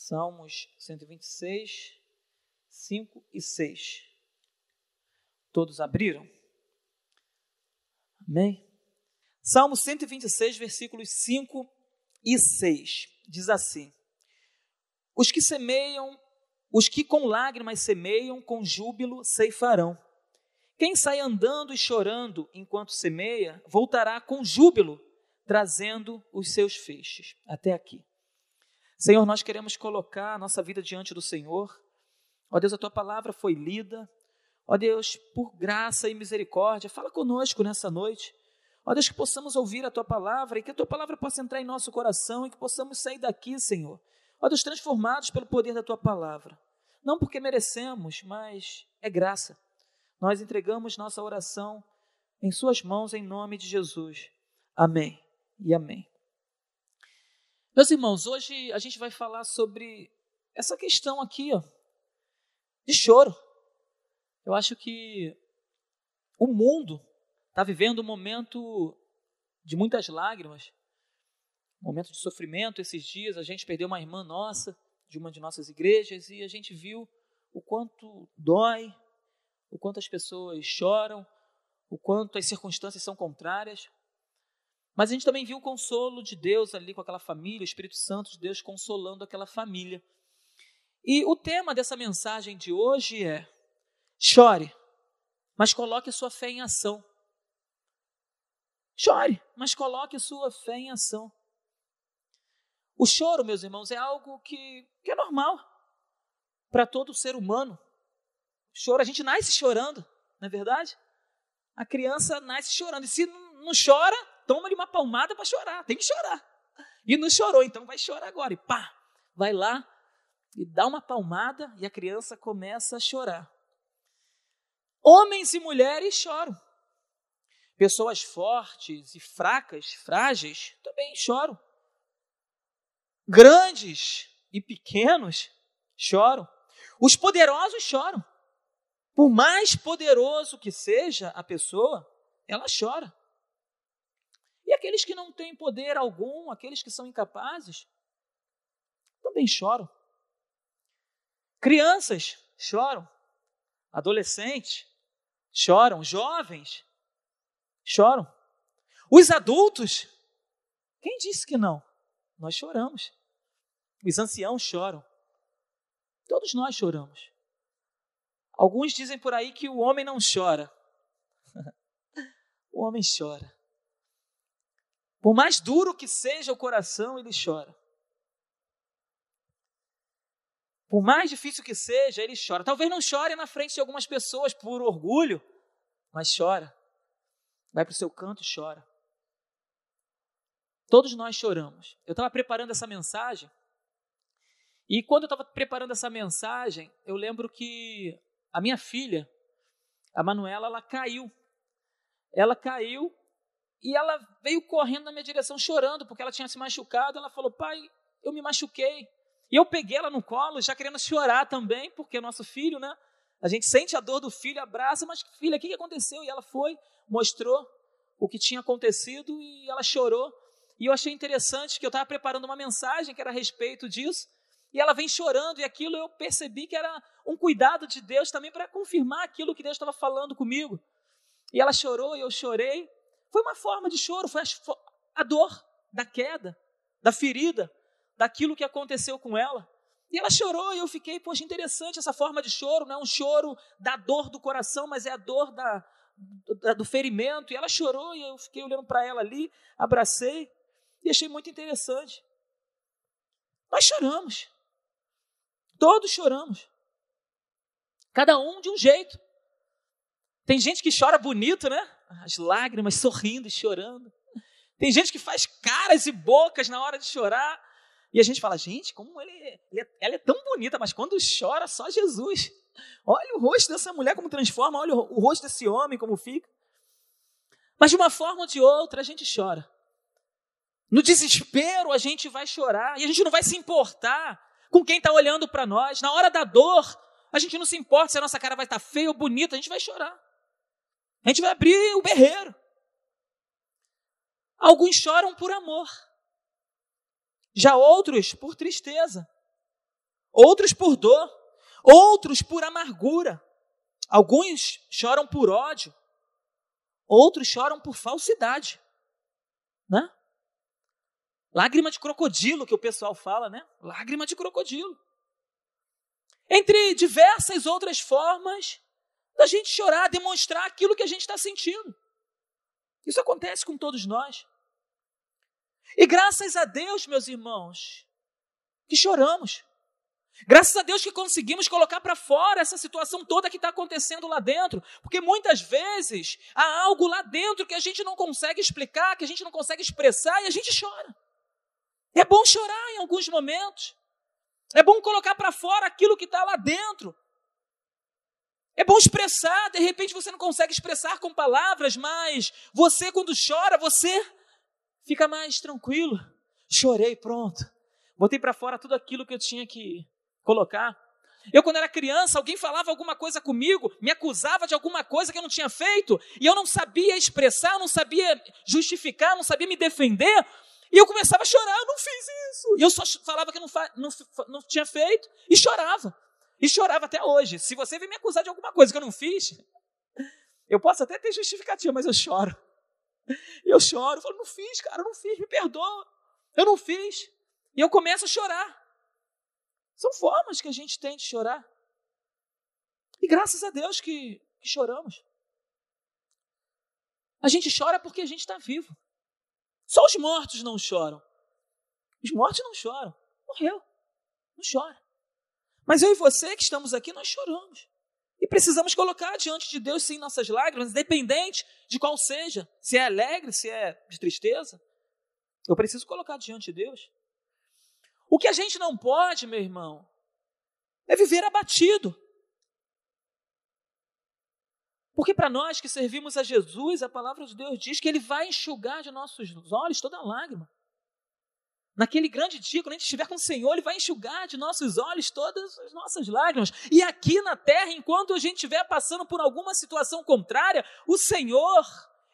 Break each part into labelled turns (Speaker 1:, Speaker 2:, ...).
Speaker 1: Salmos 126, 5 e 6. Todos abriram? Amém? Salmo 126, versículos 5 e 6. Diz assim: Os que semeiam, os que com lágrimas semeiam, com júbilo ceifarão. Quem sai andando e chorando enquanto semeia, voltará com júbilo, trazendo os seus feixes. Até aqui. Senhor, nós queremos colocar a nossa vida diante do Senhor. Ó Deus, a tua palavra foi lida. Ó Deus, por graça e misericórdia, fala conosco nessa noite. Ó Deus, que possamos ouvir a tua palavra e que a tua palavra possa entrar em nosso coração e que possamos sair daqui, Senhor. Ó Deus, transformados pelo poder da tua palavra. Não porque merecemos, mas é graça. Nós entregamos nossa oração em Suas mãos, em nome de Jesus. Amém e amém. Meus irmãos, hoje a gente vai falar sobre essa questão aqui, ó, de choro. Eu acho que o mundo está vivendo um momento de muitas lágrimas, um momento de sofrimento. Esses dias a gente perdeu uma irmã nossa, de uma de nossas igrejas, e a gente viu o quanto dói, o quanto as pessoas choram, o quanto as circunstâncias são contrárias. Mas a gente também viu o consolo de Deus ali com aquela família, o Espírito Santo de Deus consolando aquela família. E o tema dessa mensagem de hoje é: chore, mas coloque sua fé em ação. Chore, mas coloque sua fé em ação. O choro, meus irmãos, é algo que, que é normal para todo ser humano. Choro, a gente nasce chorando, não é verdade? A criança nasce chorando. E se não chora, toma-lhe uma palmada para chorar, tem que chorar. E não chorou, então vai chorar agora. E pá, vai lá e dá uma palmada e a criança começa a chorar. Homens e mulheres choram. Pessoas fortes e fracas, frágeis, também choram. Grandes e pequenos choram. Os poderosos choram. Por mais poderoso que seja a pessoa, ela chora. E aqueles que não têm poder algum, aqueles que são incapazes, também choram. Crianças choram, adolescentes choram, jovens choram. Os adultos, quem disse que não? Nós choramos. Os anciãos choram. Todos nós choramos. Alguns dizem por aí que o homem não chora. o homem chora. Por mais duro que seja o coração, ele chora. Por mais difícil que seja, ele chora. Talvez não chore na frente de algumas pessoas por orgulho, mas chora. Vai para o seu canto e chora. Todos nós choramos. Eu estava preparando essa mensagem, e quando eu estava preparando essa mensagem, eu lembro que a minha filha, a Manuela, ela caiu. Ela caiu e ela veio correndo na minha direção chorando, porque ela tinha se machucado. Ela falou: Pai, eu me machuquei. E eu peguei ela no colo, já querendo chorar também, porque é nosso filho, né? A gente sente a dor do filho, abraça, mas filha, o que aconteceu? E ela foi, mostrou o que tinha acontecido e ela chorou. E eu achei interessante que eu estava preparando uma mensagem que era a respeito disso. E ela vem chorando, e aquilo eu percebi que era um cuidado de Deus também para confirmar aquilo que Deus estava falando comigo. E ela chorou, e eu chorei. Foi uma forma de choro, foi a dor da queda, da ferida, daquilo que aconteceu com ela. E ela chorou e eu fiquei, poxa, interessante essa forma de choro, não é um choro da dor do coração, mas é a dor da, do, do ferimento. E ela chorou e eu fiquei olhando para ela ali, abracei e achei muito interessante. Nós choramos. Todos choramos. Cada um de um jeito. Tem gente que chora bonito, né? As lágrimas, sorrindo e chorando. Tem gente que faz caras e bocas na hora de chorar. E a gente fala, gente, como ele, ele é, ela é tão bonita, mas quando chora, só Jesus. Olha o rosto dessa mulher como transforma, olha o, rosto desse homem como fica. Mas de uma forma ou de outra, a gente chora. No desespero, a gente vai chorar e a gente não vai se importar com quem está olhando para nós. Na hora da dor, a gente não se importa se a nossa cara vai estar tá feia ou bonita, a gente vai chorar. A gente vai abrir o berreiro. Alguns choram por amor, já outros por tristeza. outros por dor, outros por amargura. Alguns choram por ódio, outros choram por falsidade, né? Lágrima de crocodilo que o pessoal fala, né? Lágrima de crocodilo. Entre diversas outras formas da gente chorar, demonstrar aquilo que a gente está sentindo. Isso acontece com todos nós. E graças a Deus, meus irmãos, que choramos. Graças a Deus que conseguimos colocar para fora essa situação toda que está acontecendo lá dentro, porque muitas vezes há algo lá dentro que a gente não consegue explicar, que a gente não consegue expressar e a gente chora. É bom chorar em alguns momentos, é bom colocar para fora aquilo que está lá dentro. É bom expressar, de repente você não consegue expressar com palavras, mas você, quando chora, você fica mais tranquilo. Chorei, pronto. Botei para fora tudo aquilo que eu tinha que colocar. Eu, quando era criança, alguém falava alguma coisa comigo, me acusava de alguma coisa que eu não tinha feito, e eu não sabia expressar, não sabia justificar, não sabia me defender, e eu começava a chorar, eu não fiz isso. E eu só falava que não, não, não tinha feito, e chorava. E chorava até hoje. Se você vem me acusar de alguma coisa que eu não fiz, eu posso até ter justificativa, mas eu choro. Eu choro, eu falo, não fiz, cara, eu não fiz, me perdoa. Eu não fiz. E eu começo a chorar. São formas que a gente tem de chorar. E graças a Deus que, que choramos. A gente chora porque a gente está vivo. Só os mortos não choram. Os mortos não choram. Morreu. Não chora. Mas eu e você que estamos aqui, nós choramos. E precisamos colocar diante de Deus, sim, nossas lágrimas, independente de qual seja. Se é alegre, se é de tristeza. Eu preciso colocar diante de Deus. O que a gente não pode, meu irmão, é viver abatido. Porque para nós que servimos a Jesus, a palavra de Deus diz que Ele vai enxugar de nossos olhos toda lágrima. Naquele grande dia, quando a gente estiver com o Senhor, Ele vai enxugar de nossos olhos todas as nossas lágrimas. E aqui na terra, enquanto a gente estiver passando por alguma situação contrária, o Senhor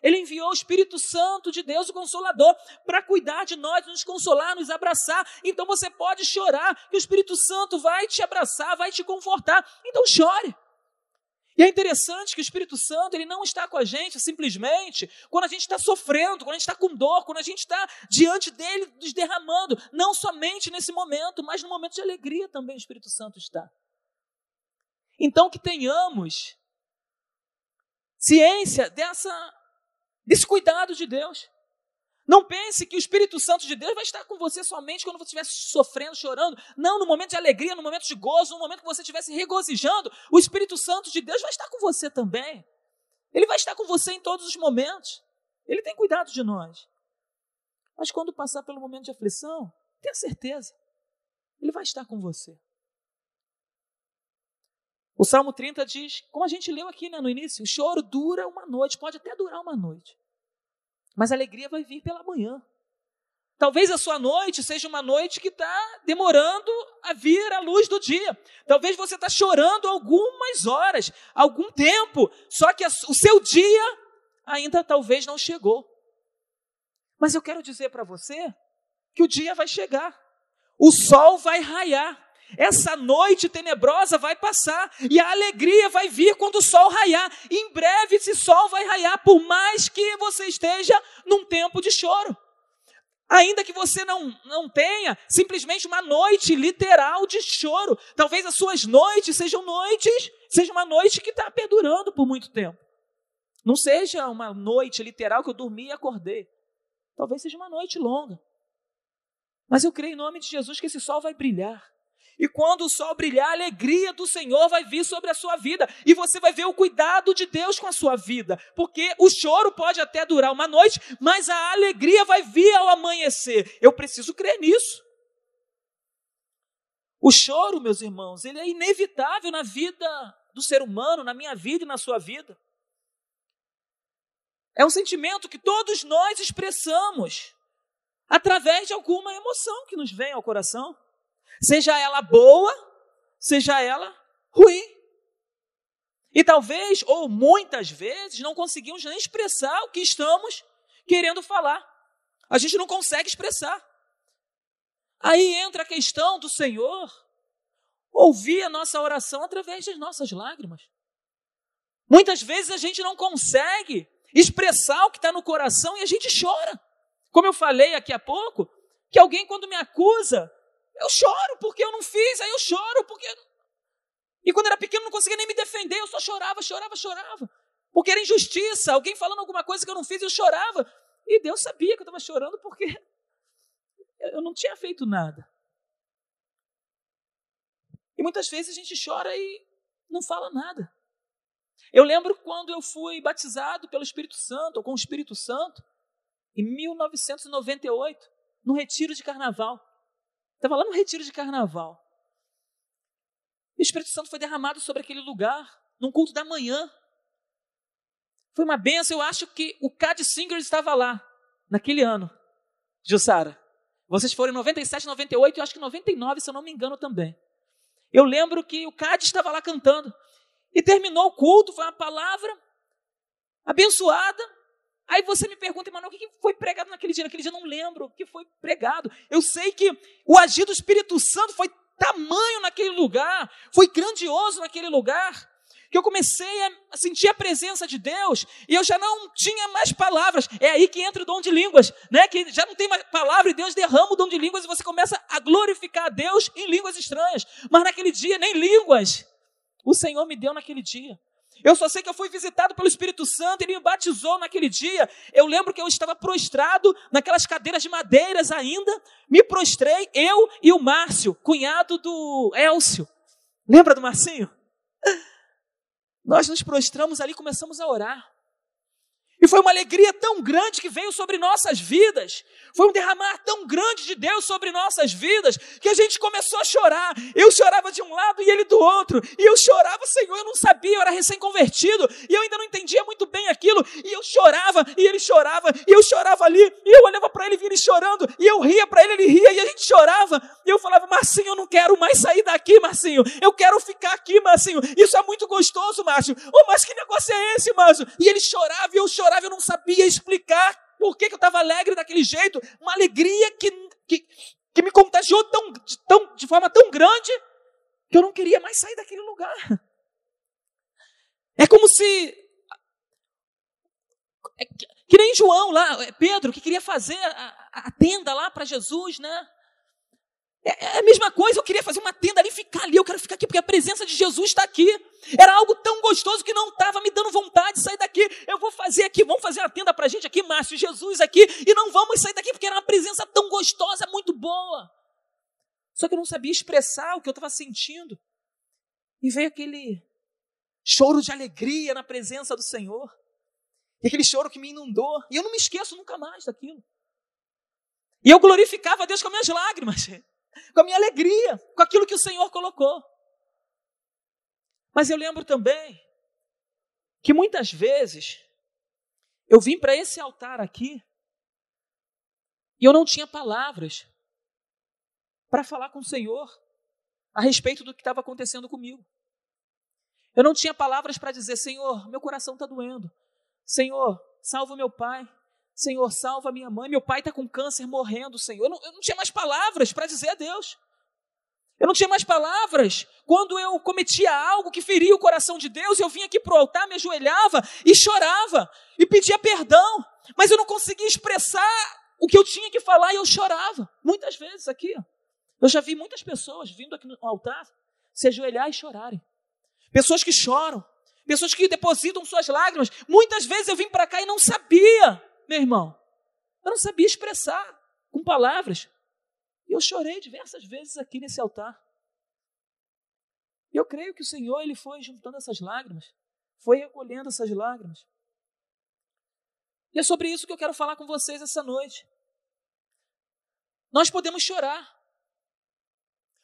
Speaker 1: ele enviou o Espírito Santo de Deus, o Consolador, para cuidar de nós, nos consolar, nos abraçar. Então você pode chorar, que o Espírito Santo vai te abraçar, vai te confortar. Então chore. E é interessante que o Espírito Santo ele não está com a gente simplesmente quando a gente está sofrendo, quando a gente está com dor, quando a gente está diante dele nos derramando. Não somente nesse momento, mas no momento de alegria também o Espírito Santo está. Então que tenhamos ciência dessa desse cuidado de Deus. Não pense que o Espírito Santo de Deus vai estar com você somente quando você estiver sofrendo, chorando. Não, no momento de alegria, no momento de gozo, no momento que você estiver se regozijando, o Espírito Santo de Deus vai estar com você também. Ele vai estar com você em todos os momentos. Ele tem cuidado de nós. Mas quando passar pelo momento de aflição, tenha certeza, ele vai estar com você. O Salmo 30 diz, como a gente leu aqui né, no início, o choro dura uma noite, pode até durar uma noite, mas a alegria vai vir pela manhã. Talvez a sua noite seja uma noite que está demorando a vir à luz do dia. Talvez você está chorando algumas horas, algum tempo, só que o seu dia ainda talvez não chegou. Mas eu quero dizer para você que o dia vai chegar, o sol vai raiar. Essa noite tenebrosa vai passar e a alegria vai vir quando o sol raiar. Em breve esse sol vai raiar, por mais que você esteja num tempo de choro. Ainda que você não, não tenha simplesmente uma noite literal de choro, talvez as suas noites sejam noites, seja uma noite que está perdurando por muito tempo. Não seja uma noite literal que eu dormi e acordei. Talvez seja uma noite longa. Mas eu creio em nome de Jesus que esse sol vai brilhar. E quando o sol brilhar, a alegria do Senhor vai vir sobre a sua vida. E você vai ver o cuidado de Deus com a sua vida. Porque o choro pode até durar uma noite, mas a alegria vai vir ao amanhecer. Eu preciso crer nisso. O choro, meus irmãos, ele é inevitável na vida do ser humano, na minha vida e na sua vida. É um sentimento que todos nós expressamos através de alguma emoção que nos vem ao coração seja ela boa, seja ela ruim. E talvez, ou muitas vezes, não conseguimos nem expressar o que estamos querendo falar. A gente não consegue expressar. Aí entra a questão do Senhor ouvir a nossa oração através das nossas lágrimas. Muitas vezes a gente não consegue expressar o que está no coração e a gente chora. Como eu falei aqui há pouco, que alguém quando me acusa, eu choro porque eu não fiz, aí eu choro porque. E quando era pequeno não conseguia nem me defender, eu só chorava, chorava, chorava. Porque era injustiça, alguém falando alguma coisa que eu não fiz, eu chorava. E Deus sabia que eu estava chorando porque eu não tinha feito nada. E muitas vezes a gente chora e não fala nada. Eu lembro quando eu fui batizado pelo Espírito Santo, ou com o Espírito Santo, em 1998, no retiro de carnaval. Estava lá no retiro de carnaval. E o Espírito Santo foi derramado sobre aquele lugar, num culto da manhã. Foi uma benção, eu acho que o Cad Singer estava lá, naquele ano, Jussara. Vocês foram em 97, 98 e acho que 99, se eu não me engano também. Eu lembro que o Cade estava lá cantando. E terminou o culto, foi uma palavra abençoada. Aí você me pergunta, Emanuel, o que foi pregado naquele dia? Naquele dia eu não lembro o que foi pregado. Eu sei que o agir do Espírito Santo foi tamanho naquele lugar, foi grandioso naquele lugar, que eu comecei a sentir a presença de Deus e eu já não tinha mais palavras. É aí que entra o dom de línguas, né? Que já não tem mais palavra e Deus derrama o dom de línguas e você começa a glorificar a Deus em línguas estranhas. Mas naquele dia nem línguas o Senhor me deu naquele dia. Eu só sei que eu fui visitado pelo Espírito Santo, ele me batizou naquele dia. Eu lembro que eu estava prostrado naquelas cadeiras de madeiras ainda. Me prostrei, eu e o Márcio, cunhado do Elcio. Lembra do Marcinho? Nós nos prostramos ali e começamos a orar. E foi uma alegria tão grande que veio sobre nossas vidas. Foi um derramar tão grande de Deus sobre nossas vidas que a gente começou a chorar. Eu chorava de um lado e ele do outro. E eu chorava, Senhor, eu não sabia, eu era recém-convertido. E eu ainda não entendia muito bem aquilo. E eu chorava, e ele chorava, e eu chorava ali. E eu olhava para ele, ele chorando. E eu ria para ele, ele ria, e a gente chorava. E eu falava, Marcinho, eu não quero mais sair daqui, Marcinho. Eu quero ficar aqui, Marcinho. Isso é muito gostoso, Márcio. Oh, mas que negócio é esse, Márcio? E ele chorava, e eu chorava eu não sabia explicar por que, que eu estava alegre daquele jeito. Uma alegria que, que, que me contagiou tão, de, tão, de forma tão grande que eu não queria mais sair daquele lugar. É como se. É que, que nem João lá, é Pedro, que queria fazer a, a tenda lá para Jesus, né? É, é a mesma coisa, eu queria fazer uma tenda ali, ficar ali, eu quero ficar aqui, porque a presença de Jesus está aqui. Era algo tão gostoso que não estava me dando vontade de sair daqui. Eu vou fazer aqui, vamos fazer a tenda para a gente aqui, Márcio, Jesus aqui, e não vamos sair daqui, porque era uma presença tão gostosa, muito boa. Só que eu não sabia expressar o que eu estava sentindo. E veio aquele choro de alegria na presença do Senhor. E aquele choro que me inundou. E eu não me esqueço nunca mais daquilo. E eu glorificava a Deus com minhas lágrimas com a minha alegria, com aquilo que o Senhor colocou. Mas eu lembro também que muitas vezes eu vim para esse altar aqui e eu não tinha palavras para falar com o Senhor a respeito do que estava acontecendo comigo. Eu não tinha palavras para dizer, Senhor, meu coração está doendo. Senhor, salva meu pai. Senhor, salva minha mãe, meu pai está com câncer morrendo, Senhor. Eu não, eu não tinha mais palavras para dizer a Deus. Eu não tinha mais palavras. Quando eu cometia algo que feria o coração de Deus, eu vinha aqui para o altar, me ajoelhava e chorava e pedia perdão. Mas eu não conseguia expressar o que eu tinha que falar e eu chorava. Muitas vezes aqui. Eu já vi muitas pessoas vindo aqui no altar se ajoelhar e chorarem. Pessoas que choram. Pessoas que depositam suas lágrimas. Muitas vezes eu vim para cá e não sabia meu irmão, eu não sabia expressar com palavras. E eu chorei diversas vezes aqui nesse altar. E eu creio que o Senhor ele foi juntando essas lágrimas, foi recolhendo essas lágrimas. E é sobre isso que eu quero falar com vocês essa noite. Nós podemos chorar,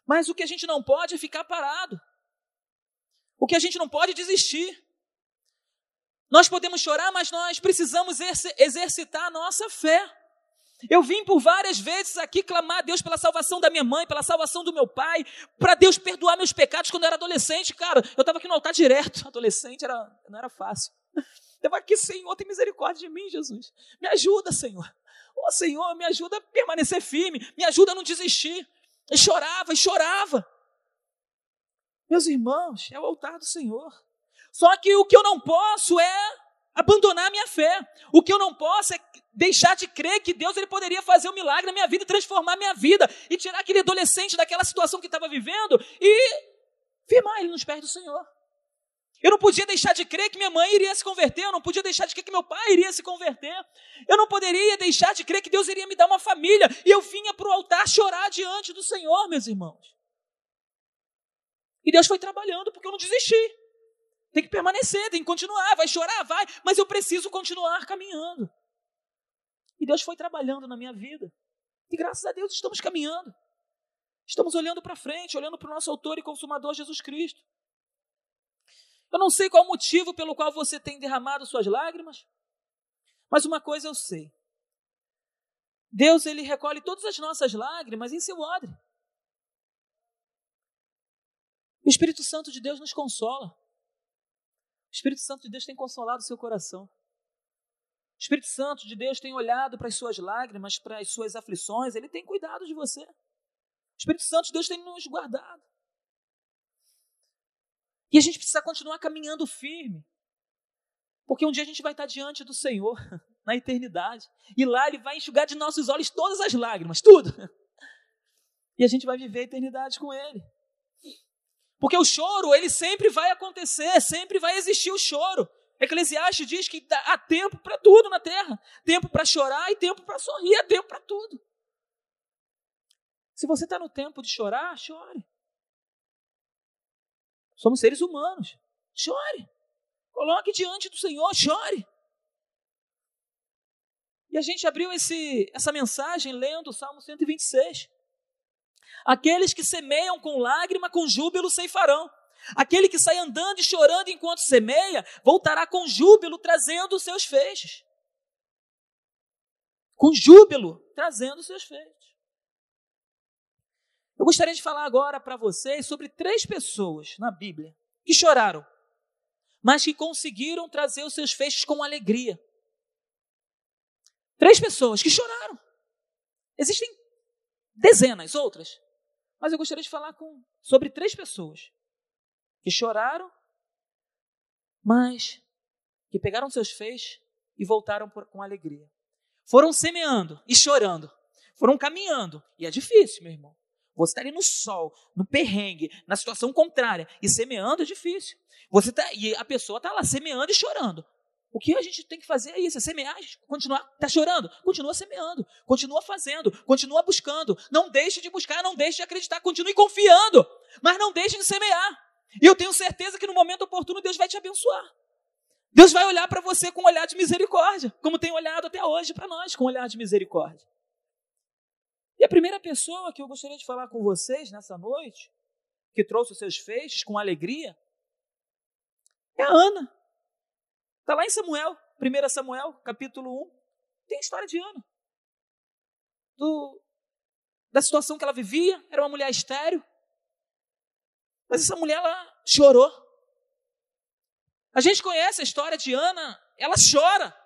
Speaker 1: mas o que a gente não pode é ficar parado. O que a gente não pode é desistir. Nós podemos chorar, mas nós precisamos exercitar a nossa fé. Eu vim por várias vezes aqui clamar a Deus pela salvação da minha mãe, pela salvação do meu pai, para Deus perdoar meus pecados quando eu era adolescente, cara. Eu estava aqui no altar direto, adolescente era, não era fácil. Estava aqui, Senhor, tem misericórdia de mim, Jesus. Me ajuda, Senhor. Oh, Senhor, me ajuda a permanecer firme, me ajuda a não desistir. E chorava, e chorava. Meus irmãos, é o altar do Senhor. Só que o que eu não posso é abandonar a minha fé. O que eu não posso é deixar de crer que Deus ele poderia fazer um milagre na minha vida, transformar a minha vida e tirar aquele adolescente daquela situação que estava vivendo e firmar ele nos pés do Senhor. Eu não podia deixar de crer que minha mãe iria se converter, eu não podia deixar de crer que meu pai iria se converter. Eu não poderia deixar de crer que Deus iria me dar uma família. E eu vinha para o altar chorar diante do Senhor, meus irmãos. E Deus foi trabalhando porque eu não desisti. Tem que permanecer, tem que continuar, vai chorar, vai, mas eu preciso continuar caminhando. E Deus foi trabalhando na minha vida. E graças a Deus estamos caminhando. Estamos olhando para frente, olhando para o nosso autor e consumador Jesus Cristo. Eu não sei qual o motivo pelo qual você tem derramado suas lágrimas, mas uma coisa eu sei. Deus ele recolhe todas as nossas lágrimas em seu odre. O Espírito Santo de Deus nos consola. O Espírito Santo de Deus tem consolado o seu coração. O Espírito Santo de Deus tem olhado para as suas lágrimas, para as suas aflições, ele tem cuidado de você. O Espírito Santo de Deus tem nos guardado. E a gente precisa continuar caminhando firme. Porque um dia a gente vai estar diante do Senhor, na eternidade. E lá Ele vai enxugar de nossos olhos todas as lágrimas, tudo. E a gente vai viver a eternidade com Ele. Porque o choro, ele sempre vai acontecer, sempre vai existir o choro. Eclesiastes diz que há tempo para tudo na terra: tempo para chorar e tempo para sorrir, há tempo para tudo. Se você está no tempo de chorar, chore. Somos seres humanos. Chore. Coloque diante do Senhor, chore. E a gente abriu esse, essa mensagem lendo o Salmo 126. Aqueles que semeiam com lágrima, com júbilo ceifarão. Aquele que sai andando e chorando enquanto semeia, voltará com júbilo trazendo os seus feixes. Com júbilo trazendo os seus feixes. Eu gostaria de falar agora para vocês sobre três pessoas na Bíblia que choraram, mas que conseguiram trazer os seus feixes com alegria. Três pessoas que choraram. Existem dezenas outras, mas eu gostaria de falar com, sobre três pessoas que choraram, mas que pegaram seus feixes e voltaram por, com alegria. Foram semeando e chorando. Foram caminhando. E é difícil, meu irmão. Você está ali no sol, no perrengue, na situação contrária. E semeando é difícil. Você tá, e a pessoa está lá semeando e chorando. O que a gente tem que fazer é isso, é semear, continuar, está chorando, continua semeando, continua fazendo, continua buscando, não deixe de buscar, não deixe de acreditar, continue confiando, mas não deixe de semear. E eu tenho certeza que no momento oportuno Deus vai te abençoar. Deus vai olhar para você com um olhar de misericórdia, como tem olhado até hoje para nós, com um olhar de misericórdia. E a primeira pessoa que eu gostaria de falar com vocês nessa noite, que trouxe os seus feixes com alegria, é a Ana. Está lá em Samuel, 1 Samuel, capítulo 1. Tem a história de Ana. Do, da situação que ela vivia, era uma mulher estéreo. Mas essa mulher, ela chorou. A gente conhece a história de Ana, ela chora.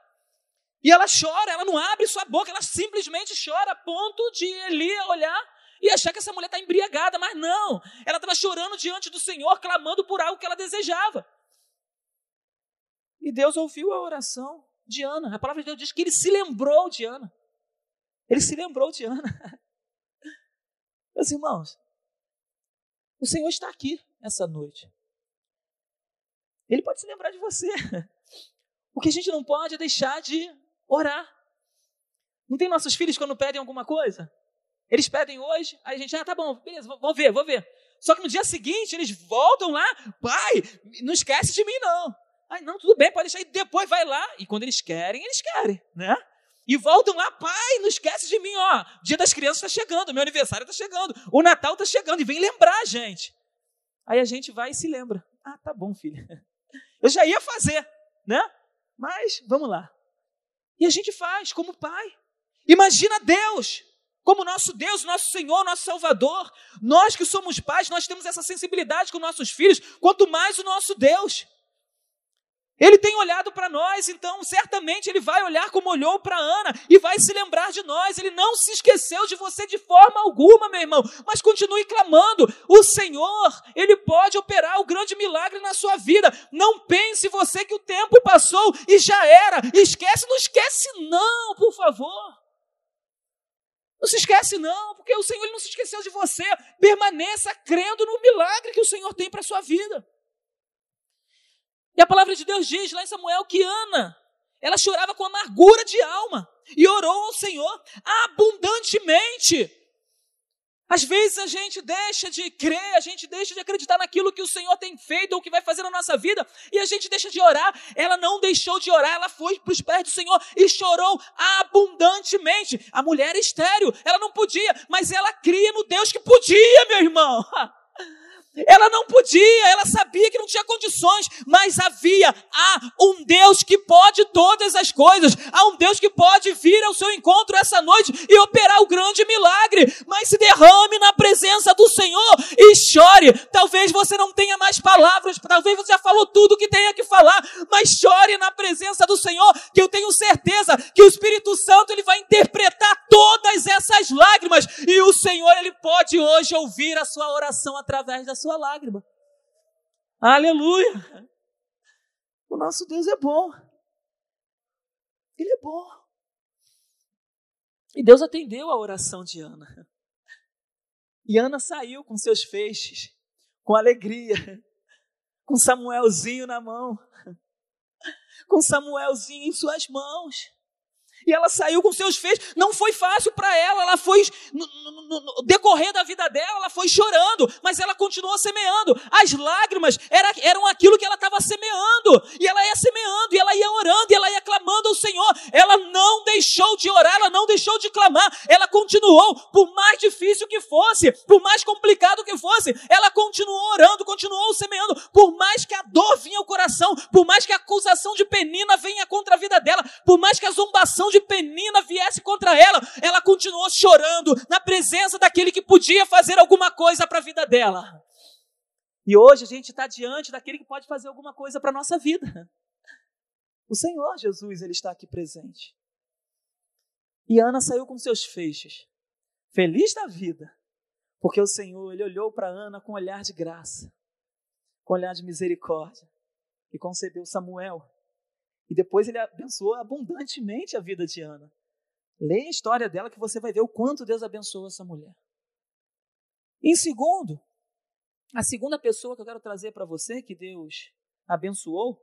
Speaker 1: E ela chora, ela não abre sua boca, ela simplesmente chora a ponto de Eli olhar e achar que essa mulher está embriagada, mas não, ela estava chorando diante do Senhor, clamando por algo que ela desejava. E Deus ouviu a oração de Ana. A palavra de Deus diz que ele se lembrou de Ana. Ele se lembrou de Ana. Meus irmãos, o Senhor está aqui essa noite. Ele pode se lembrar de você. O que a gente não pode é deixar de orar. Não tem nossos filhos quando pedem alguma coisa? Eles pedem hoje, aí a gente, ah, tá bom, beleza, vou ver, vou ver. Só que no dia seguinte eles voltam lá, pai, não esquece de mim não. Ai, não, tudo bem, pode deixar, e depois vai lá, e quando eles querem, eles querem, né? E voltam lá, pai, não esquece de mim, ó. O dia das crianças está chegando, meu aniversário está chegando, o Natal está chegando, e vem lembrar a gente. Aí a gente vai e se lembra. Ah, tá bom, filha. Eu já ia fazer, né? Mas vamos lá. E a gente faz como pai. Imagina Deus, como nosso Deus, nosso Senhor, nosso Salvador. Nós que somos pais, nós temos essa sensibilidade com nossos filhos, quanto mais o nosso Deus. Ele tem olhado para nós, então certamente ele vai olhar como olhou para Ana e vai se lembrar de nós. Ele não se esqueceu de você de forma alguma, meu irmão, mas continue clamando. O Senhor, ele pode operar o grande milagre na sua vida. Não pense você que o tempo passou e já era. Esquece, não esquece não, por favor. Não se esquece não, porque o Senhor ele não se esqueceu de você. Permaneça crendo no milagre que o Senhor tem para sua vida. E a palavra de Deus diz lá em Samuel que Ana, ela chorava com amargura de alma e orou ao Senhor abundantemente. Às vezes a gente deixa de crer, a gente deixa de acreditar naquilo que o Senhor tem feito ou que vai fazer na nossa vida, e a gente deixa de orar. Ela não deixou de orar, ela foi para os pés do Senhor e chorou abundantemente. A mulher é estéreo, ela não podia, mas ela cria no Deus que podia, meu irmão. Ela não podia, ela sabia que não tinha condições, mas havia há um Deus que pode todas as coisas, há um Deus que pode vir ao seu encontro essa noite e operar o grande milagre. Mas se derrame na presença do Senhor e chore. Talvez você não tenha mais palavras, talvez você já falou tudo que tenha que falar, mas chore na presença do Senhor, que eu tenho certeza que o Espírito Santo ele vai interpretar todas essas lágrimas e o Senhor ele pode hoje ouvir a sua oração através da sua sua lágrima. Aleluia! O nosso Deus é bom. Ele é bom. E Deus atendeu a oração de Ana. E Ana saiu com seus feixes, com alegria, com Samuelzinho na mão, com Samuelzinho em suas mãos. E ela saiu com seus feitos. Não foi fácil para ela. Ela foi, no, no, no, decorrer da vida dela, ela foi chorando, mas ela continuou semeando. As lágrimas era, eram aquilo que ela estava semeando. E ela ia semeando, e ela ia orando, e ela ia clamando ao Senhor. Ela não deixou de orar, ela não deixou de clamar. Ela continuou, por mais difícil que fosse, por mais complicado que fosse, ela continuou orando, continuou semeando. Por mais que a dor vinha ao coração, por mais que a acusação de penina venha contra a vida dela, por mais que a zombação de Penina viesse contra ela, ela continuou chorando na presença daquele que podia fazer alguma coisa para a vida dela. E hoje a gente está diante daquele que pode fazer alguma coisa para a nossa vida. O Senhor Jesus, Ele está aqui presente. E Ana saiu com seus feixes, feliz da vida, porque o Senhor, Ele olhou para Ana com um olhar de graça, com um olhar de misericórdia, e concebeu Samuel, e depois ele abençoou abundantemente a vida de Ana. Leia a história dela que você vai ver o quanto Deus abençoou essa mulher. Em segundo, a segunda pessoa que eu quero trazer para você, que Deus abençoou,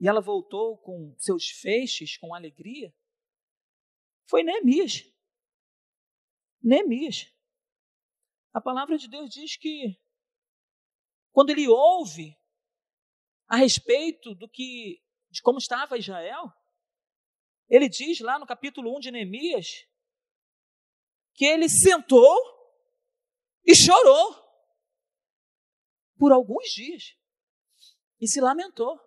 Speaker 1: e ela voltou com seus feixes, com alegria, foi Neemias. Neemias. A palavra de Deus diz que quando ele ouve a respeito do que de como estava Israel, ele diz lá no capítulo 1 de Neemias que ele sentou e chorou por alguns dias e se lamentou.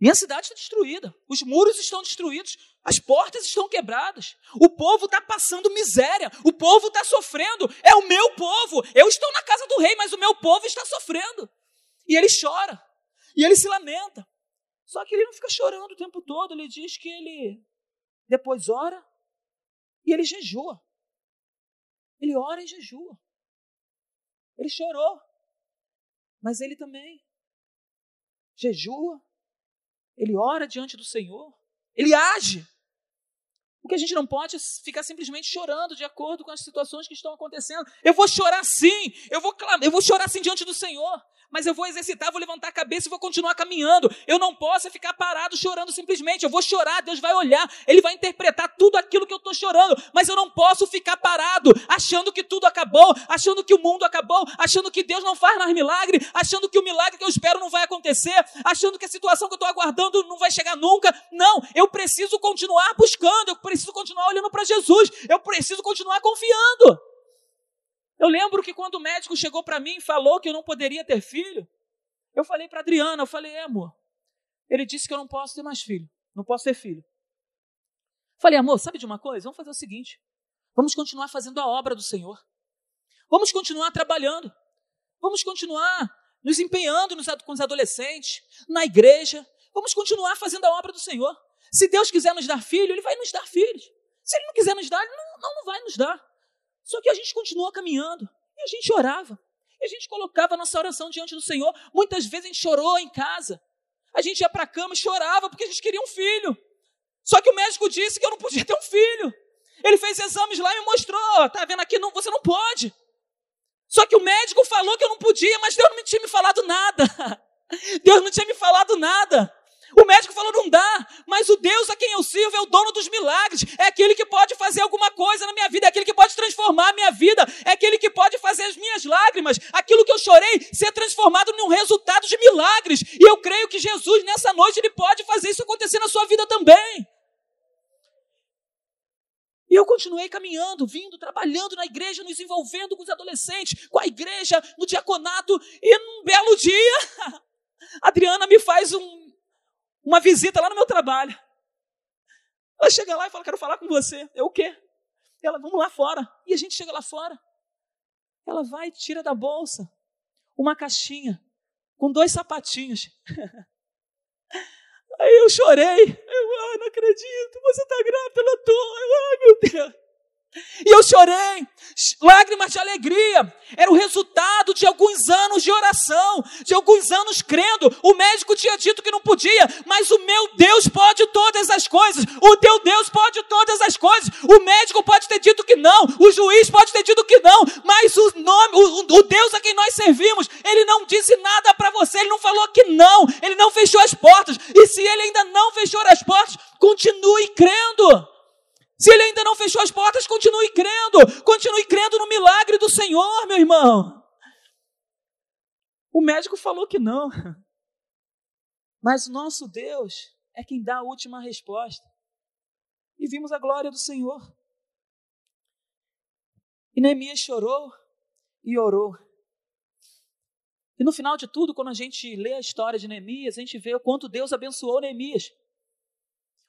Speaker 1: Minha cidade está destruída, os muros estão destruídos, as portas estão quebradas, o povo está passando miséria, o povo está sofrendo, é o meu povo, eu estou na casa do rei, mas o meu povo está sofrendo. E ele chora. E ele se lamenta. Só que ele não fica chorando o tempo todo, ele diz que ele depois ora e ele jejua. Ele ora e jejua. Ele chorou, mas ele também jejua, ele ora diante do Senhor, ele age. O que a gente não pode é ficar simplesmente chorando de acordo com as situações que estão acontecendo. Eu vou chorar sim, eu vou clamar, eu vou chorar sim diante do Senhor mas eu vou exercitar, vou levantar a cabeça e vou continuar caminhando. Eu não posso ficar parado chorando simplesmente. Eu vou chorar, Deus vai olhar, Ele vai interpretar tudo aquilo que eu estou chorando, mas eu não posso ficar parado, achando que tudo acabou, achando que o mundo acabou, achando que Deus não faz mais milagre, achando que o milagre que eu espero não vai acontecer, achando que a situação que eu estou aguardando não vai chegar nunca. Não, eu preciso continuar buscando, eu preciso continuar olhando para Jesus, eu preciso continuar confiando. Eu lembro que quando o médico chegou para mim e falou que eu não poderia ter filho, eu falei para Adriana, eu falei, é, amor, ele disse que eu não posso ter mais filho, não posso ter filho. Falei, amor, sabe de uma coisa? Vamos fazer o seguinte: vamos continuar fazendo a obra do Senhor. Vamos continuar trabalhando. Vamos continuar nos empenhando nos, com os adolescentes, na igreja. Vamos continuar fazendo a obra do Senhor. Se Deus quiser nos dar filho, Ele vai nos dar filhos. Se Ele não quiser nos dar, Ele não, não, não vai nos dar. Só que a gente continua caminhando. E a gente orava. E a gente colocava a nossa oração diante do Senhor. Muitas vezes a gente chorou em casa. A gente ia para a cama e chorava porque a gente queria um filho. Só que o médico disse que eu não podia ter um filho. Ele fez exames lá e me mostrou. Tá vendo aqui? Não, você não pode. Só que o médico falou que eu não podia, mas Deus não tinha me falado nada. Deus não tinha me falado nada. O médico falou: não dá, mas o Deus a quem eu sirvo é o dono dos milagres, é aquele que pode fazer alguma coisa na minha vida, é aquele que pode transformar a minha vida, é aquele que pode fazer as minhas lágrimas, aquilo que eu chorei, ser transformado num resultado de milagres. E eu creio que Jesus, nessa noite, ele pode fazer isso acontecer na sua vida também. E eu continuei caminhando, vindo, trabalhando na igreja, nos envolvendo com os adolescentes, com a igreja, no diaconato, e num belo dia, Adriana me faz um, uma visita lá no meu trabalho. Ela chega lá e fala: Quero falar com você. Eu o quê? Ela, vamos lá fora. E a gente chega lá fora. Ela vai e tira da bolsa uma caixinha com dois sapatinhos. Aí eu chorei. Eu, ah, não acredito, você está grávida, ela tô. Eu, ai, meu Deus. E eu chorei, lágrimas de alegria. Era o resultado de alguns anos de oração, de alguns anos crendo. O médico tinha dito que não podia, mas o meu Deus pode todas as coisas. O teu Deus pode todas as coisas. O médico pode ter dito que não, o juiz pode ter dito que não, mas o nome, o, o Deus a quem nós servimos, ele não disse nada para você, ele não falou que não, ele não fechou as portas. E se ele ainda não fechou as portas, continue crendo. Se ele ainda não fechou as portas, continue crendo. Continue crendo no milagre do Senhor, meu irmão. O médico falou que não. Mas nosso Deus é quem dá a última resposta. E vimos a glória do Senhor. E Neemias chorou e orou. E no final de tudo, quando a gente lê a história de Neemias, a gente vê o quanto Deus abençoou Neemias.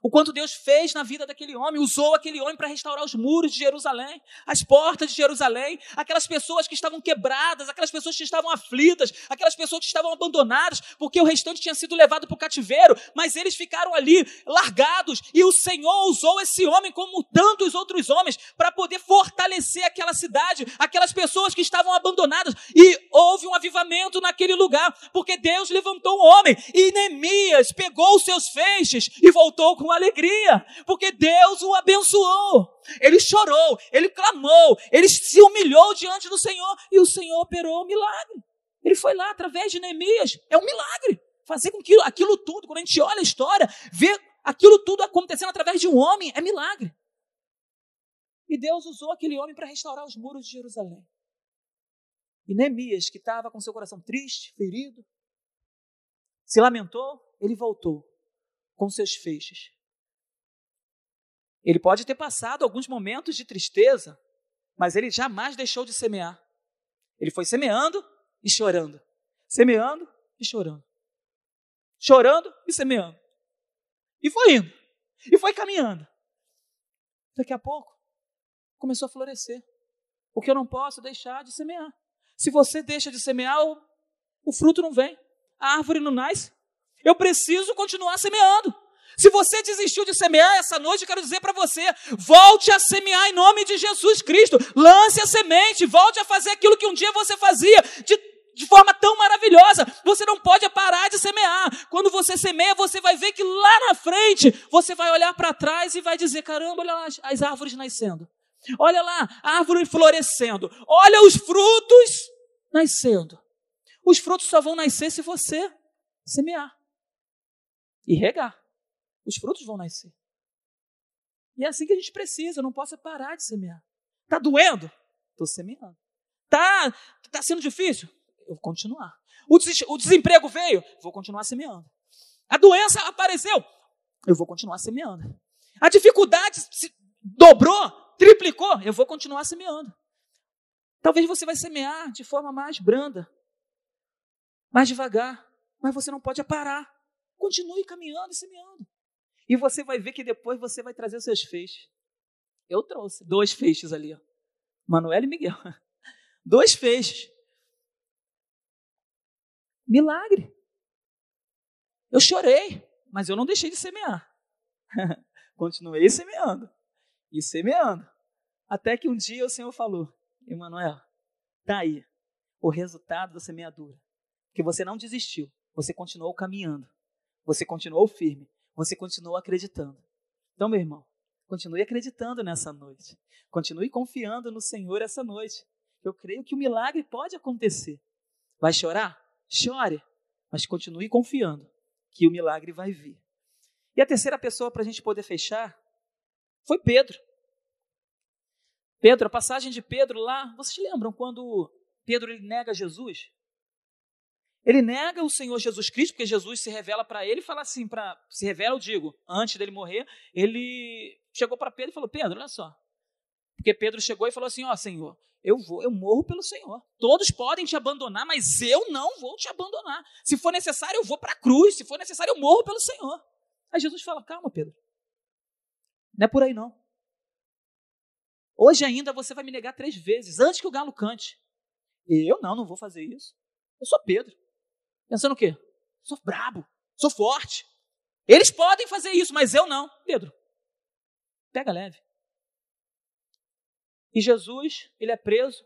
Speaker 1: O quanto Deus fez na vida daquele homem, usou aquele homem para restaurar os muros de Jerusalém, as portas de Jerusalém, aquelas pessoas que estavam quebradas, aquelas pessoas que estavam aflitas, aquelas pessoas que estavam abandonadas, porque o restante tinha sido levado para o cativeiro, mas eles ficaram ali largados, e o Senhor usou esse homem, como tantos outros homens, para poder fortalecer aquela cidade, aquelas pessoas que estavam abandonadas, e houve um avivamento naquele lugar, porque Deus levantou um homem, e Neemias pegou os seus feixes e voltou com alegria, porque Deus o abençoou. Ele chorou, ele clamou, ele se humilhou diante do Senhor e o Senhor operou o milagre. Ele foi lá através de Neemias. É um milagre. Fazer com que aquilo tudo, quando a gente olha a história, ver aquilo tudo acontecendo através de um homem, é milagre. E Deus usou aquele homem para restaurar os muros de Jerusalém. E Neemias, que estava com seu coração triste, ferido, se lamentou, ele voltou com seus feixes. Ele pode ter passado alguns momentos de tristeza, mas ele jamais deixou de semear. Ele foi semeando e chorando, semeando e chorando, chorando e semeando. E foi indo, e foi caminhando. Daqui a pouco, começou a florescer. Porque eu não posso deixar de semear. Se você deixa de semear, o, o fruto não vem, a árvore não nasce. Eu preciso continuar semeando. Se você desistiu de semear essa noite, eu quero dizer para você: volte a semear em nome de Jesus Cristo. Lance a semente, volte a fazer aquilo que um dia você fazia de, de forma tão maravilhosa. Você não pode parar de semear. Quando você semeia, você vai ver que lá na frente você vai olhar para trás e vai dizer: caramba, olha lá as, as árvores nascendo. Olha lá, árvore florescendo. Olha os frutos nascendo. Os frutos só vão nascer se você semear e regar os frutos vão nascer. E é assim que a gente precisa, eu não posso parar de semear. Está doendo? Estou semeando. Está tá sendo difícil? Eu vou continuar. O, des o desemprego veio? Vou continuar semeando. A doença apareceu? Eu vou continuar semeando. A dificuldade se dobrou, triplicou? Eu vou continuar semeando. Talvez você vai semear de forma mais branda, mais devagar, mas você não pode parar. Continue caminhando e semeando. E você vai ver que depois você vai trazer os seus feixes. Eu trouxe dois feixes ali, ó. Manuel e Miguel. Dois feixes. Milagre. Eu chorei, mas eu não deixei de semear. Continuei semeando e semeando. Até que um dia o Senhor falou: Emanuel, tá aí o resultado da semeadura. Que você não desistiu, você continuou caminhando, você continuou firme, você continuou acreditando. Então, meu irmão, continue acreditando nessa noite. Continue confiando no Senhor essa noite. Eu creio que o milagre pode acontecer. Vai chorar? Chore, mas continue confiando que o milagre vai vir. E a terceira pessoa para a gente poder fechar foi Pedro. Pedro, a passagem de Pedro lá, vocês lembram quando Pedro ele nega Jesus? Ele nega o Senhor Jesus Cristo, porque Jesus se revela para ele e fala assim, para se revela, eu digo, antes dele morrer, ele chegou para Pedro e falou: "Pedro, olha só". Porque Pedro chegou e falou assim: "Ó, oh, Senhor, eu vou, eu morro pelo Senhor. Todos podem te abandonar, mas eu não vou te abandonar. Se for necessário, eu vou para a cruz, se for necessário, eu morro pelo Senhor". Aí Jesus fala: "Calma, Pedro. Não é por aí não. Hoje ainda você vai me negar três vezes, antes que o galo cante. Eu não, não vou fazer isso. Eu sou Pedro. Pensando o quê? Sou brabo, sou forte. Eles podem fazer isso, mas eu não. Pedro, pega leve. E Jesus, ele é preso.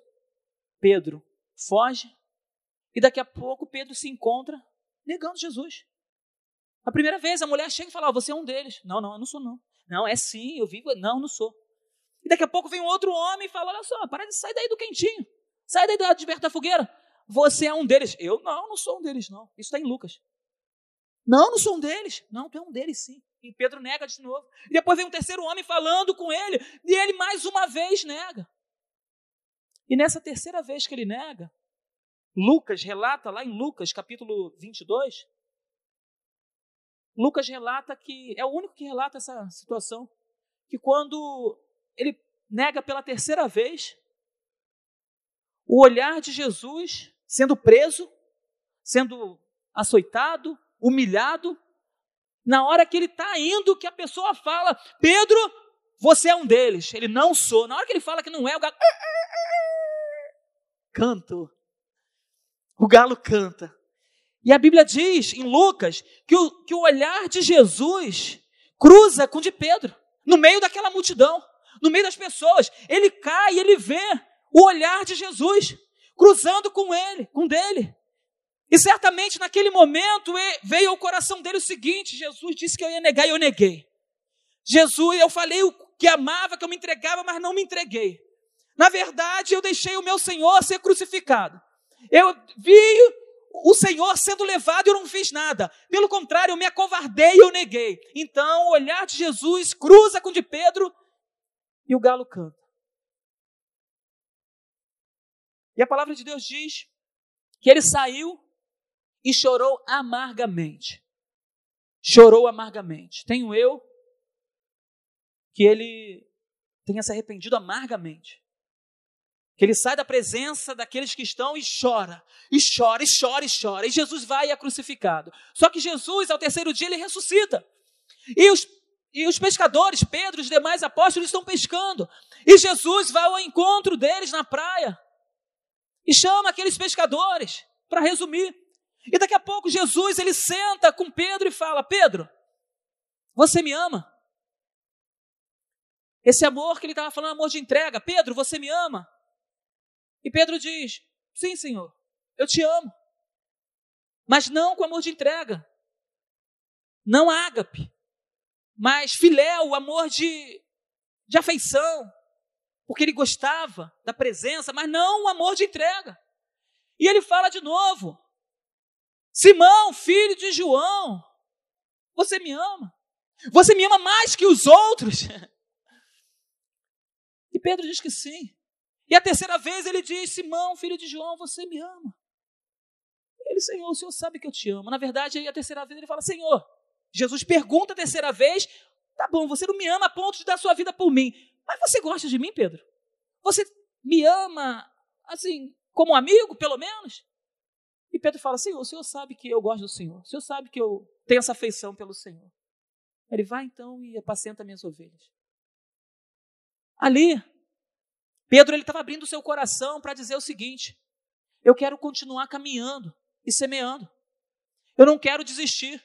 Speaker 1: Pedro foge. E daqui a pouco Pedro se encontra negando Jesus. A primeira vez a mulher chega e fala: oh, Você é um deles. Não, não, eu não sou, não. Não, é sim, eu vivo. Não, não sou. E daqui a pouco vem um outro homem e fala: Olha só, para de sair daí do quentinho. Sai daí de perto da fogueira. Você é um deles. Eu não, não sou um deles, não. Isso está em Lucas. Não, não sou um deles. Não, tu é um deles, sim. E Pedro nega de novo. E depois vem um terceiro homem falando com ele. E ele mais uma vez nega. E nessa terceira vez que ele nega, Lucas relata lá em Lucas, capítulo 22, Lucas relata que é o único que relata essa situação, que quando ele nega pela terceira vez, o olhar de Jesus sendo preso, sendo açoitado, humilhado, na hora que ele está indo, que a pessoa fala, Pedro, você é um deles. Ele não sou. Na hora que ele fala que não é, o galo. Canto. O galo canta. E a Bíblia diz em Lucas que o, que o olhar de Jesus cruza com o de Pedro, no meio daquela multidão, no meio das pessoas. Ele cai ele vê o olhar de Jesus cruzando com ele, com dele. E certamente naquele momento veio ao coração dele o seguinte: Jesus disse que eu ia negar e eu neguei. Jesus, eu falei o que amava, que eu me entregava, mas não me entreguei. Na verdade, eu deixei o meu Senhor ser crucificado. Eu vi o Senhor sendo levado e eu não fiz nada. Pelo contrário, eu me acovardei e eu neguei. Então, o olhar de Jesus cruza com o de Pedro e o galo canta. E a palavra de Deus diz que ele saiu e chorou amargamente. Chorou amargamente. Tenho eu que ele tenha se arrependido amargamente. Que ele sai da presença daqueles que estão e chora, e chora, e chora, e chora. E Jesus vai e é crucificado. Só que Jesus, ao terceiro dia, ele ressuscita. E os, e os pescadores, Pedro e os demais apóstolos, estão pescando. E Jesus vai ao encontro deles na praia e chama aqueles pescadores, para resumir. E daqui a pouco Jesus ele senta com Pedro e fala: Pedro, você me ama? Esse amor que ele estava falando, amor de entrega. Pedro, você me ama? E Pedro diz: Sim, Senhor, eu te amo. Mas não com amor de entrega. Não ágape. Mas filéu, amor de, de afeição, porque ele gostava da presença, mas não o amor de entrega. E ele fala de novo: Simão, filho de João, você me ama? Você me ama mais que os outros? E Pedro diz que sim. E a terceira vez ele diz: Simão, filho de João, você me ama? Ele, Senhor, o Senhor sabe que eu te amo. Na verdade, aí a terceira vez ele fala: Senhor, Jesus pergunta a terceira vez: Tá bom, você não me ama a ponto de dar sua vida por mim, mas você gosta de mim, Pedro? Você me ama, assim, como amigo, pelo menos? E Pedro fala: Senhor, o Senhor sabe que eu gosto do Senhor. O Senhor sabe que eu tenho essa afeição pelo Senhor. Ele vai então e apacenta minhas ovelhas. Ali, Pedro ele estava abrindo o seu coração para dizer o seguinte: eu quero continuar caminhando, e semeando. Eu não quero desistir.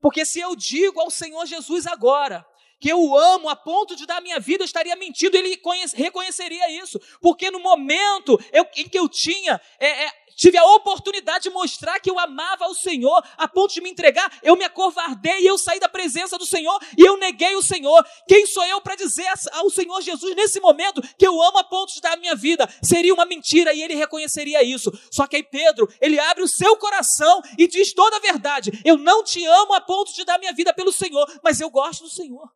Speaker 1: Porque se eu digo ao Senhor Jesus agora, que eu amo a ponto de dar minha vida, eu estaria mentindo, ele reconheceria isso. Porque no momento eu, em que eu tinha é, é, tive a oportunidade de mostrar que eu amava o Senhor, a ponto de me entregar, eu me acovardei e eu saí da presença do Senhor e eu neguei o Senhor. Quem sou eu para dizer ao Senhor Jesus nesse momento que eu amo a ponto de dar a minha vida? Seria uma mentira e ele reconheceria isso. Só que aí Pedro, ele abre o seu coração e diz toda a verdade: Eu não te amo a ponto de dar minha vida pelo Senhor, mas eu gosto do Senhor.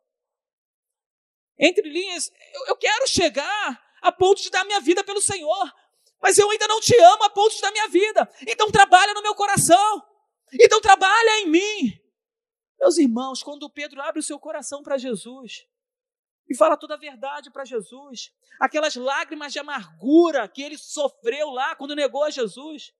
Speaker 1: Entre linhas, eu, eu quero chegar a ponto de dar minha vida pelo Senhor, mas eu ainda não te amo a ponto da minha vida. Então trabalha no meu coração. Então trabalha em mim. Meus irmãos, quando Pedro abre o seu coração para Jesus e fala toda a verdade para Jesus, aquelas lágrimas de amargura que ele sofreu lá quando negou a Jesus,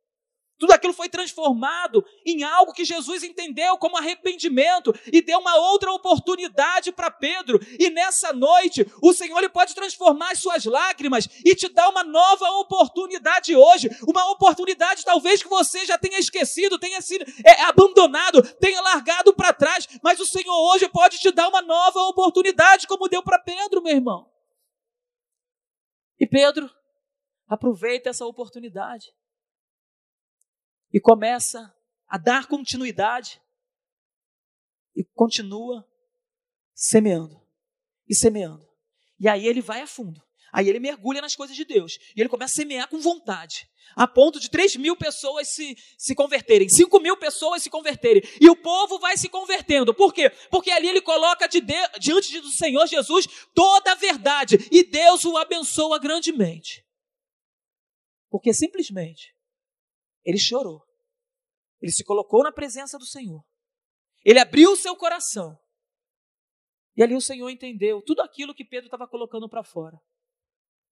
Speaker 1: tudo aquilo foi transformado em algo que Jesus entendeu como arrependimento e deu uma outra oportunidade para Pedro. E nessa noite, o Senhor ele pode transformar as suas lágrimas e te dar uma nova oportunidade hoje. Uma oportunidade talvez que você já tenha esquecido, tenha sido é, abandonado, tenha largado para trás. Mas o Senhor hoje pode te dar uma nova oportunidade, como deu para Pedro, meu irmão. E Pedro aproveita essa oportunidade e começa a dar continuidade e continua semeando e semeando. E aí ele vai a fundo. Aí ele mergulha nas coisas de Deus. E ele começa a semear com vontade. A ponto de 3 mil pessoas se, se converterem, 5 mil pessoas se converterem. E o povo vai se convertendo. Por quê? Porque ali ele coloca de diante do Senhor Jesus toda a verdade. E Deus o abençoa grandemente. Porque simplesmente ele chorou. Ele se colocou na presença do Senhor. Ele abriu o seu coração. E ali o Senhor entendeu tudo aquilo que Pedro estava colocando para fora.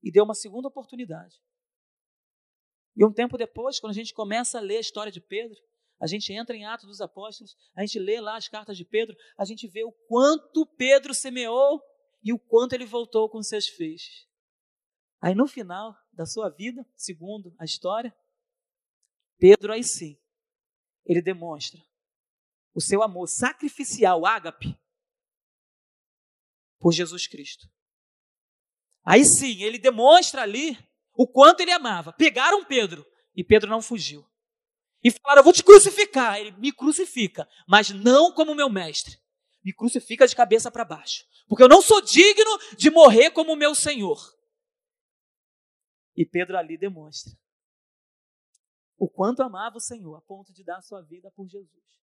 Speaker 1: E deu uma segunda oportunidade. E um tempo depois, quando a gente começa a ler a história de Pedro, a gente entra em Atos dos Apóstolos, a gente lê lá as cartas de Pedro, a gente vê o quanto Pedro semeou e o quanto ele voltou com seus feixes. Aí no final da sua vida, segundo a história, Pedro aí sim, ele demonstra o seu amor sacrificial, ágape, por Jesus Cristo. Aí sim, ele demonstra ali o quanto ele amava. Pegaram Pedro e Pedro não fugiu. E falaram: Eu vou te crucificar. Ele me crucifica, mas não como meu mestre. Me crucifica de cabeça para baixo. Porque eu não sou digno de morrer como meu Senhor. E Pedro ali demonstra o quanto amava o Senhor, a ponto de dar sua vida por Jesus.